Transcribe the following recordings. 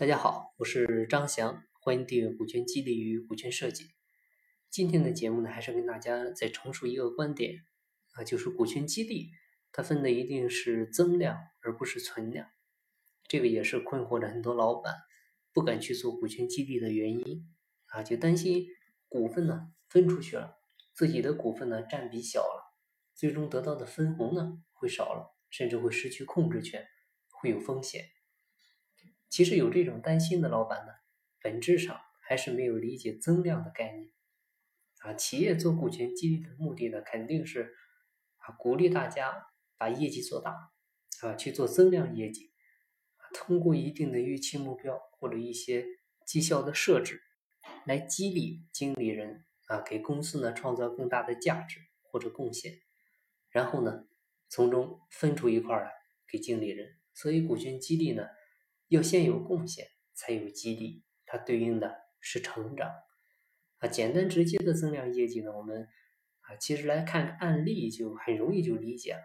大家好，我是张翔，欢迎订阅《股权激励与股权设计》。今天的节目呢，还是跟大家再重述一个观点啊，就是股权激励它分的一定是增量而不是存量。这个也是困惑着很多老板不敢去做股权激励的原因啊，就担心股份呢分出去了，自己的股份呢占比小了，最终得到的分红呢会少了，甚至会失去控制权，会有风险。其实有这种担心的老板呢，本质上还是没有理解增量的概念啊。企业做股权激励的目的呢，肯定是啊鼓励大家把业绩做大啊，去做增量业绩，通过一定的预期目标或者一些绩效的设置，来激励经理人啊，给公司呢创造更大的价值或者贡献，然后呢从中分出一块来给经理人。所以股权激励呢。要先有贡献，才有激励，它对应的是成长啊。简单直接的增量业绩呢，我们啊，其实来看个案例就很容易就理解了。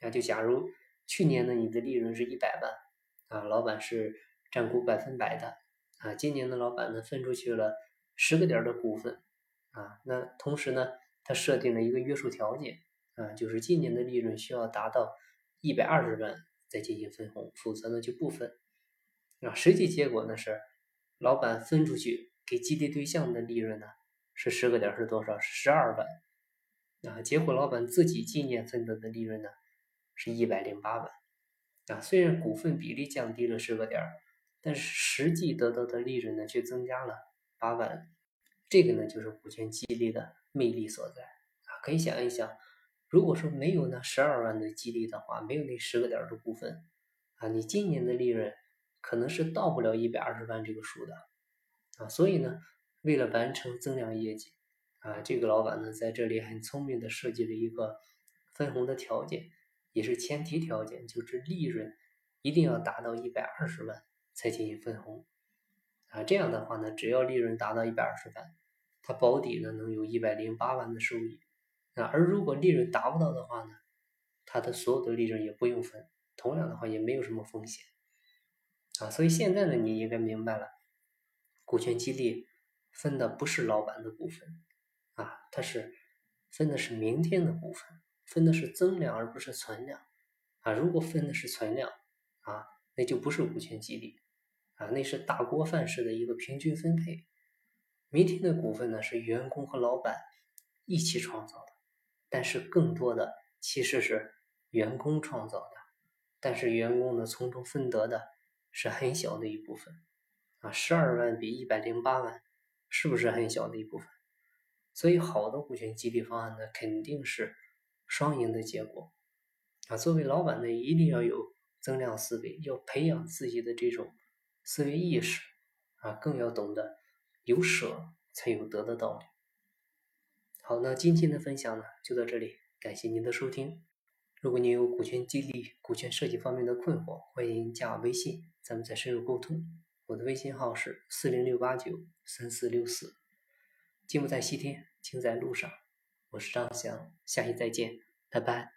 那就假如去年呢，你的利润是一百万啊，老板是占股百分百的啊，今年的老板呢分出去了十个点的股份啊，那同时呢，他设定了一个约束条件啊，就是今年的利润需要达到一百二十万再进行分红，否则呢就不分。啊，实际结果呢是，老板分出去给激励对象的利润呢是十个点是多少？十二万。啊，结果老板自己今年分得的利润呢是一百零八万。啊，虽然股份比例降低了十个点，但是实际得到的利润呢却增加了八万。这个呢就是股权激励的魅力所在。啊，可以想一想，如果说没有那十二万的激励的话，没有那十个点的股份，啊，你今年的利润。可能是到不了一百二十万这个数的啊，所以呢，为了完成增量业绩啊，这个老板呢在这里很聪明的设计了一个分红的条件，也是前提条件，就是利润一定要达到一百二十万才进行分红啊。这样的话呢，只要利润达到一百二十万，他保底呢能有一百零八万的收益啊。而如果利润达不到的话呢，他的所有的利润也不用分，同样的话也没有什么风险。啊，所以现在呢，你应该明白了，股权激励分的不是老板的股份，啊，它是分的是明天的股份，分的是增量而不是存量，啊，如果分的是存量，啊，那就不是股权激励，啊，那是大锅饭式的一个平均分配。明天的股份呢，是员工和老板一起创造的，但是更多的其实是员工创造的，但是员工呢从中分得的。是很小的一部分，啊，十二万比一百零八万，是不是很小的一部分？所以好的股权激励方案呢，肯定是双赢的结果，啊，作为老板呢，一定要有增量思维，要培养自己的这种思维意识，啊，更要懂得有舍才有得的道理。好，那今天的分享呢，就到这里，感谢您的收听。如果你有股权激励、股权设计方面的困惑，欢迎加我微信，咱们再深入沟通。我的微信号是四零六八九三四六四。进不在西天，情在路上。我是张翔，下期再见，拜拜。